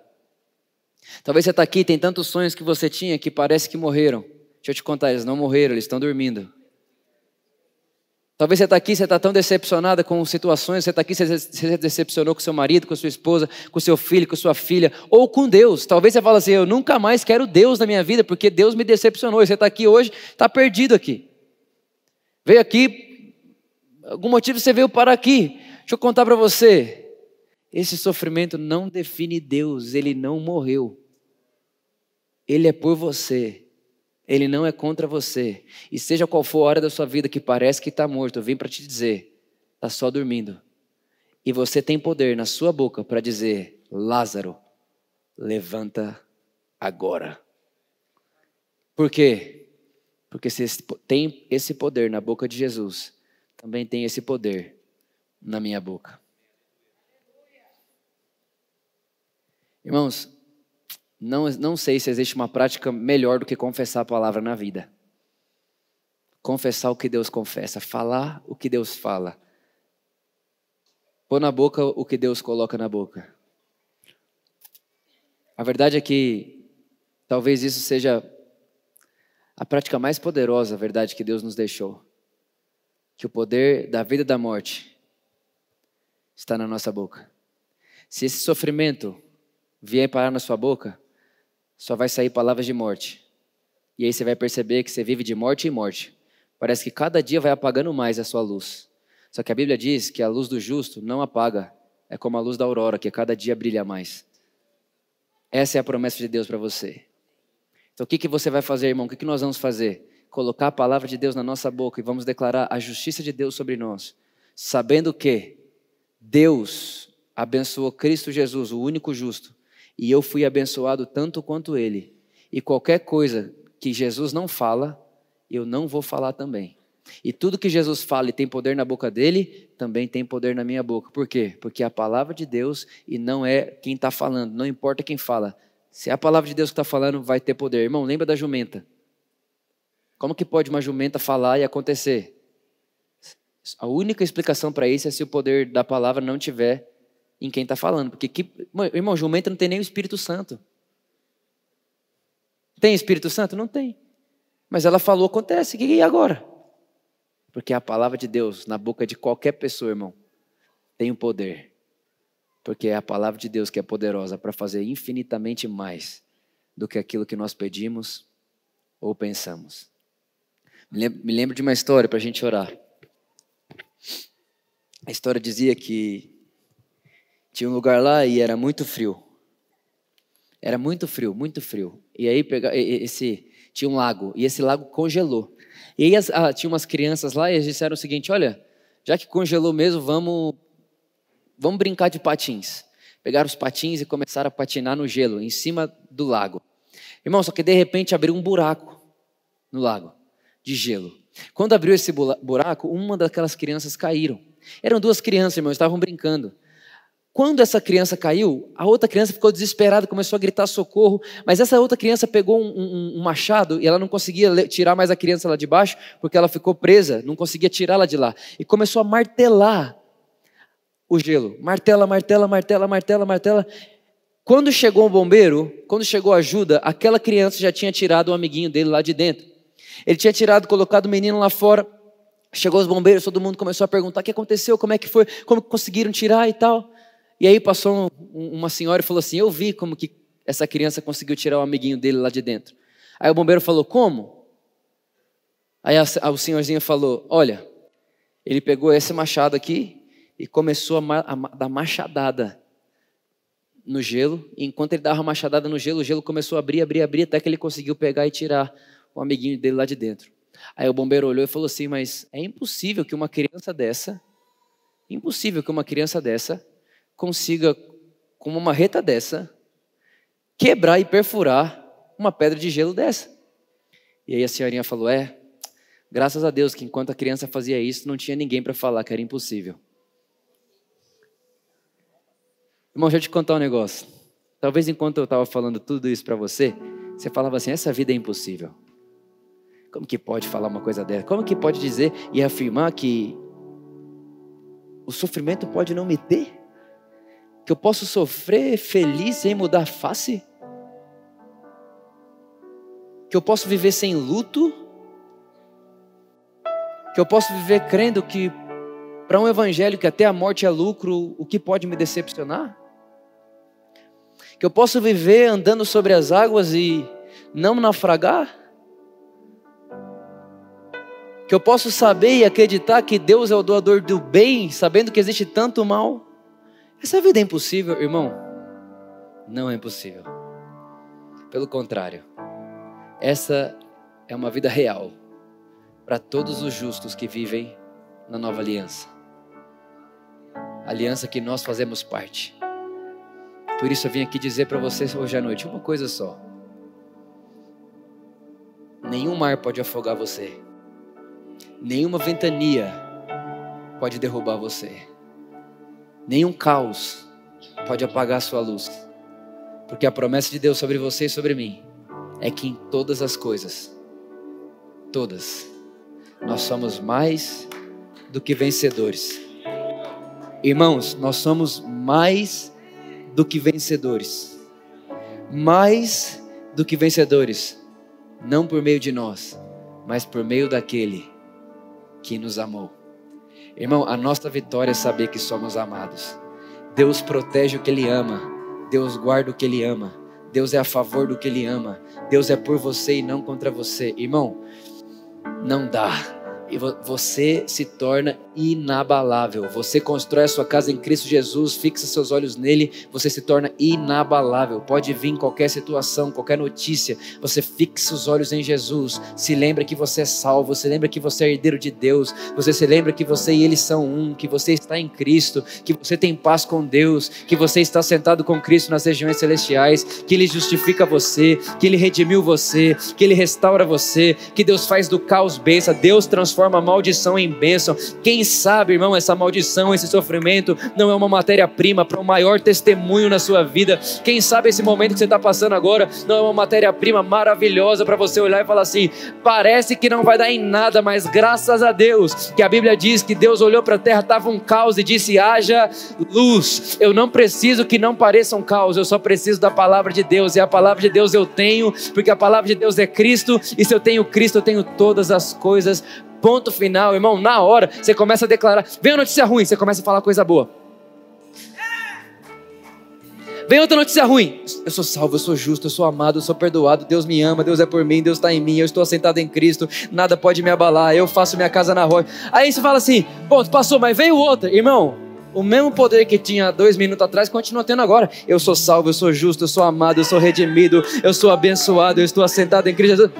Talvez você está aqui, tem tantos sonhos que você tinha que parece que morreram. Deixa eu te contar, eles não morreram, eles estão dormindo. Talvez você está aqui, você está tão decepcionada com situações, você está aqui, você se decepcionou com seu marido, com sua esposa, com seu filho, com sua filha, ou com Deus. Talvez você fale assim, eu nunca mais quero Deus na minha vida, porque Deus me decepcionou. E você está aqui hoje, está perdido aqui. Veio aqui, algum motivo você veio parar aqui. Deixa eu contar para você. Esse sofrimento não define Deus, ele não morreu. Ele é por você. Ele não é contra você. E seja qual for a hora da sua vida que parece que está morto, eu vim para te dizer: está só dormindo. E você tem poder na sua boca para dizer: Lázaro, levanta agora. Por quê? Porque se tem esse poder na boca de Jesus, também tem esse poder na minha boca. Irmãos, não, não sei se existe uma prática melhor do que confessar a palavra na vida. Confessar o que Deus confessa, falar o que Deus fala. Pôr na boca o que Deus coloca na boca. A verdade é que talvez isso seja a prática mais poderosa, a verdade que Deus nos deixou. Que o poder da vida e da morte está na nossa boca. Se esse sofrimento vier parar na sua boca, só vai sair palavras de morte. E aí você vai perceber que você vive de morte em morte. Parece que cada dia vai apagando mais a sua luz. Só que a Bíblia diz que a luz do justo não apaga, é como a luz da aurora, que cada dia brilha mais. Essa é a promessa de Deus para você. Então o que, que você vai fazer, irmão? O que, que nós vamos fazer? Colocar a palavra de Deus na nossa boca e vamos declarar a justiça de Deus sobre nós, sabendo que Deus abençoou Cristo Jesus, o único justo, e eu fui abençoado tanto quanto ele. E qualquer coisa que Jesus não fala, eu não vou falar também. E tudo que Jesus fala e tem poder na boca dele, também tem poder na minha boca. Por quê? Porque é a palavra de Deus e não é quem está falando, não importa quem fala. Se é a palavra de Deus que está falando, vai ter poder. Irmão, lembra da jumenta. Como que pode uma jumenta falar e acontecer? A única explicação para isso é se o poder da palavra não tiver em quem está falando. Porque, que, irmão, jumenta não tem nem o Espírito Santo. Tem Espírito Santo? Não tem. Mas ela falou, acontece. E agora? Porque a palavra de Deus na boca de qualquer pessoa, irmão, tem o poder. Porque é a palavra de Deus que é poderosa para fazer infinitamente mais do que aquilo que nós pedimos ou pensamos. Me lembro de uma história para a gente orar. A história dizia que tinha um lugar lá e era muito frio. Era muito frio, muito frio. E aí pega, esse, tinha um lago, e esse lago congelou. E aí as, ah, tinha umas crianças lá e eles disseram o seguinte: olha, já que congelou mesmo, vamos, vamos brincar de patins. Pegaram os patins e começaram a patinar no gelo, em cima do lago. Irmão, só que de repente abriu um buraco no lago de gelo. Quando abriu esse buraco, uma daquelas crianças caíram. Eram duas crianças, irmão, estavam brincando. Quando essa criança caiu, a outra criança ficou desesperada, começou a gritar socorro, mas essa outra criança pegou um, um, um, machado e ela não conseguia tirar mais a criança lá de baixo, porque ela ficou presa, não conseguia tirá-la de lá. E começou a martelar o gelo. Martela, martela, martela, martela, martela. Quando chegou o bombeiro, quando chegou a ajuda, aquela criança já tinha tirado o amiguinho dele lá de dentro. Ele tinha tirado, colocado o menino lá fora. Chegou os bombeiros, todo mundo começou a perguntar o que aconteceu, como é que foi, como conseguiram tirar e tal. E aí passou uma senhora e falou assim: Eu vi como que essa criança conseguiu tirar o amiguinho dele lá de dentro. Aí o bombeiro falou: Como? Aí o senhorzinho falou: Olha, ele pegou esse machado aqui e começou a, a dar machadada no gelo. E enquanto ele dava machadada no gelo, o gelo começou a abrir, abrir, abrir, até que ele conseguiu pegar e tirar o amiguinho dele lá de dentro. Aí o bombeiro olhou e falou assim: Mas é impossível que uma criança dessa, impossível que uma criança dessa consiga, com uma marreta dessa, quebrar e perfurar uma pedra de gelo dessa. E aí a senhorinha falou: É, graças a Deus que enquanto a criança fazia isso, não tinha ninguém para falar que era impossível. Irmão, deixa eu te contar um negócio. Talvez enquanto eu estava falando tudo isso para você, você falava assim: essa vida é impossível. Como que pode falar uma coisa dessa? Como que pode dizer e afirmar que o sofrimento pode não me ter? Que eu posso sofrer feliz sem mudar face? Que eu posso viver sem luto? Que eu posso viver crendo que para um evangelho que até a morte é lucro, o que pode me decepcionar? Que eu posso viver andando sobre as águas e não naufragar? Que eu posso saber e acreditar que Deus é o doador do bem, sabendo que existe tanto mal? Essa vida é impossível, irmão? Não é impossível. Pelo contrário, essa é uma vida real para todos os justos que vivem na nova aliança. Aliança que nós fazemos parte. Por isso eu vim aqui dizer para vocês hoje à noite uma coisa só. Nenhum mar pode afogar você. Nenhuma ventania pode derrubar você. Nenhum caos pode apagar a sua luz. Porque a promessa de Deus sobre você e sobre mim é que em todas as coisas, todas, nós somos mais do que vencedores. Irmãos, nós somos mais do que vencedores. Mais do que vencedores. Não por meio de nós, mas por meio daquele que nos amou. Irmão, a nossa vitória é saber que somos amados. Deus protege o que Ele ama. Deus guarda o que Ele ama. Deus é a favor do que Ele ama. Deus é por você e não contra você. Irmão, não dá e você se torna inabalável. Você constrói a sua casa em Cristo Jesus, fixa seus olhos nele, você se torna inabalável. Pode vir qualquer situação, qualquer notícia, você fixa os olhos em Jesus. Se lembra que você é salvo, se lembra que você é herdeiro de Deus, você se lembra que você e ele são um, que você está em Cristo, que você tem paz com Deus, que você está sentado com Cristo nas regiões celestiais, que ele justifica você, que ele redimiu você, que ele restaura você, que Deus faz do caos bênção, Deus transforma transforma a maldição em bênção. Quem sabe, irmão, essa maldição, esse sofrimento não é uma matéria-prima para um maior testemunho na sua vida. Quem sabe esse momento que você está passando agora não é uma matéria-prima maravilhosa para você olhar e falar assim: parece que não vai dar em nada, mas graças a Deus, que a Bíblia diz que Deus olhou para a terra, estava um caos e disse: haja luz. Eu não preciso que não pareça um caos, eu só preciso da palavra de Deus, e a palavra de Deus eu tenho, porque a palavra de Deus é Cristo, e se eu tenho Cristo, eu tenho todas as coisas Ponto final, irmão, na hora você começa a declarar. Vem a notícia ruim, você começa a falar coisa boa. Vem outra notícia ruim. Eu sou salvo, eu sou justo, eu sou amado, eu sou perdoado. Deus me ama, Deus é por mim, Deus está em mim. Eu estou assentado em Cristo, nada pode me abalar. Eu faço minha casa na rocha. Aí você fala assim: ponto, passou, mas veio outra. Irmão, o mesmo poder que tinha dois minutos atrás continua tendo agora. Eu sou salvo, eu sou justo, eu sou amado, eu sou redimido, eu sou abençoado, eu estou assentado em Cristo.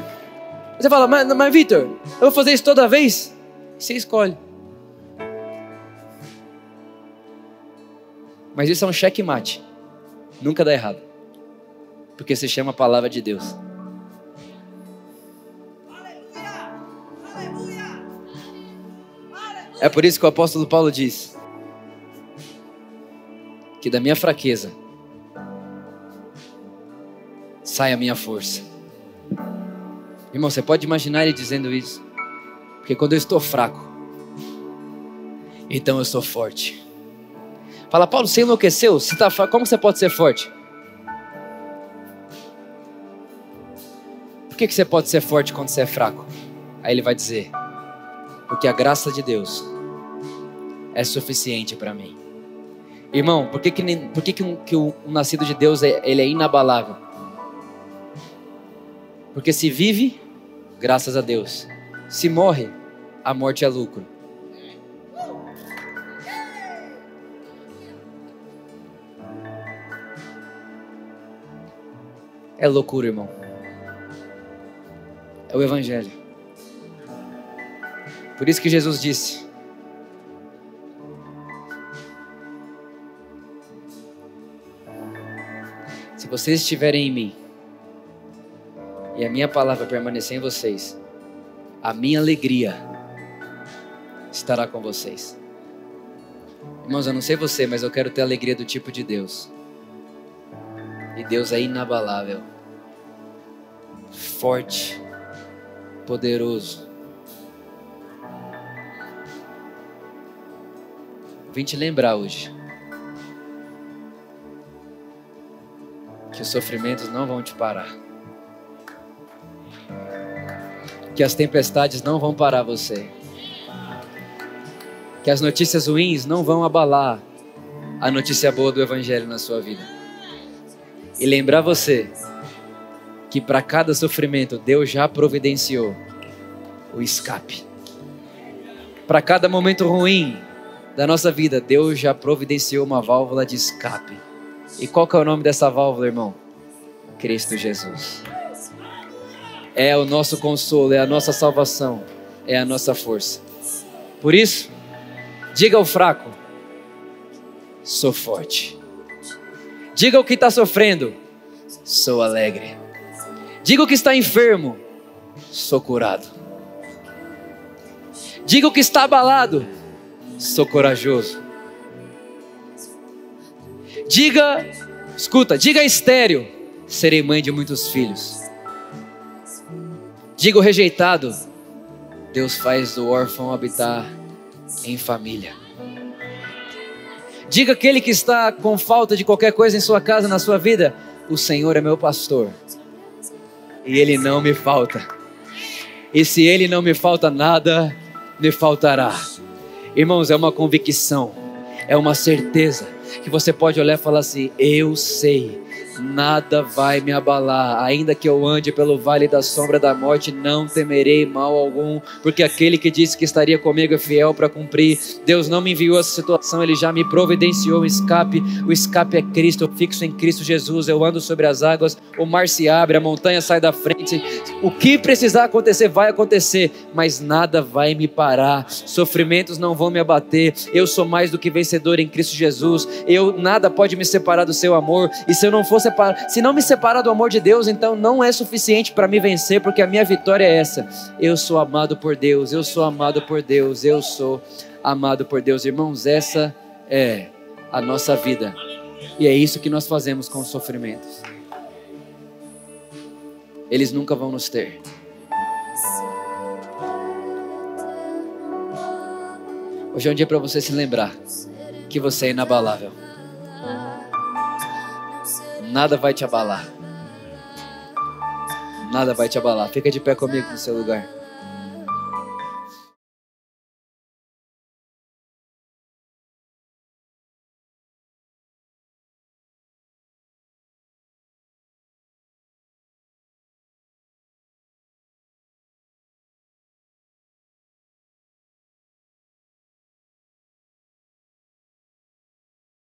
Você fala, mas, mas Vitor, eu vou fazer isso toda vez? Você escolhe. Mas isso é um checkmate. Nunca dá errado. Porque se chama a palavra de Deus. É por isso que o apóstolo Paulo diz que da minha fraqueza sai a minha força. Irmão, você pode imaginar ele dizendo isso? Porque quando eu estou fraco, então eu sou forte. Fala, Paulo, você enlouqueceu? Você tá como você pode ser forte? Por que, que você pode ser forte quando você é fraco? Aí ele vai dizer: Porque a graça de Deus é suficiente para mim. Irmão, por que, que, por que, que, um, que o um nascido de Deus é, ele é inabalável? Porque se vive, graças a Deus. Se morre, a morte é lucro. É loucura, irmão. É o Evangelho. Por isso que Jesus disse: Se vocês estiverem em mim, e a minha palavra permanecer em vocês, a minha alegria estará com vocês. Irmãos, eu não sei você, mas eu quero ter a alegria do tipo de Deus. E Deus é inabalável, forte, poderoso. Vim te lembrar hoje que os sofrimentos não vão te parar que as tempestades não vão parar você, que as notícias ruins não vão abalar a notícia boa do Evangelho na sua vida. E lembrar você que para cada sofrimento Deus já providenciou o escape. Para cada momento ruim da nossa vida, Deus já providenciou uma válvula de escape. E qual que é o nome dessa válvula, irmão? Cristo Jesus é o nosso consolo, é a nossa salvação, é a nossa força. Por isso, diga ao fraco: sou forte. Diga ao que está sofrendo: sou alegre. Diga ao que está enfermo: sou curado. Diga ao que está abalado: sou corajoso. Diga, escuta, diga estéreo: serei mãe de muitos filhos. Diga o rejeitado, Deus faz o órfão habitar em família. Diga aquele que está com falta de qualquer coisa em sua casa, na sua vida, o Senhor é meu pastor e ele não me falta. E se ele não me falta nada, me faltará. Irmãos, é uma convicção, é uma certeza que você pode olhar e falar assim: Eu sei nada vai me abalar. Ainda que eu ande pelo vale da sombra da morte, não temerei mal algum, porque aquele que disse que estaria comigo é fiel para cumprir. Deus não me enviou essa situação, ele já me providenciou um escape. O escape é Cristo, eu fixo em Cristo Jesus. Eu ando sobre as águas, o mar se abre, a montanha sai da frente. O que precisar acontecer, vai acontecer, mas nada vai me parar. Sofrimentos não vão me abater. Eu sou mais do que vencedor em Cristo Jesus. Eu nada pode me separar do seu amor. E se eu não for se não me separar do amor de Deus, então não é suficiente para me vencer, porque a minha vitória é essa. Eu sou amado por Deus, eu sou amado por Deus, eu sou amado por Deus. Irmãos, essa é a nossa vida. E é isso que nós fazemos com os sofrimentos. Eles nunca vão nos ter. Hoje é um dia para você se lembrar que você é inabalável. Nada vai te abalar. Nada vai te abalar. Fica de pé comigo no seu lugar.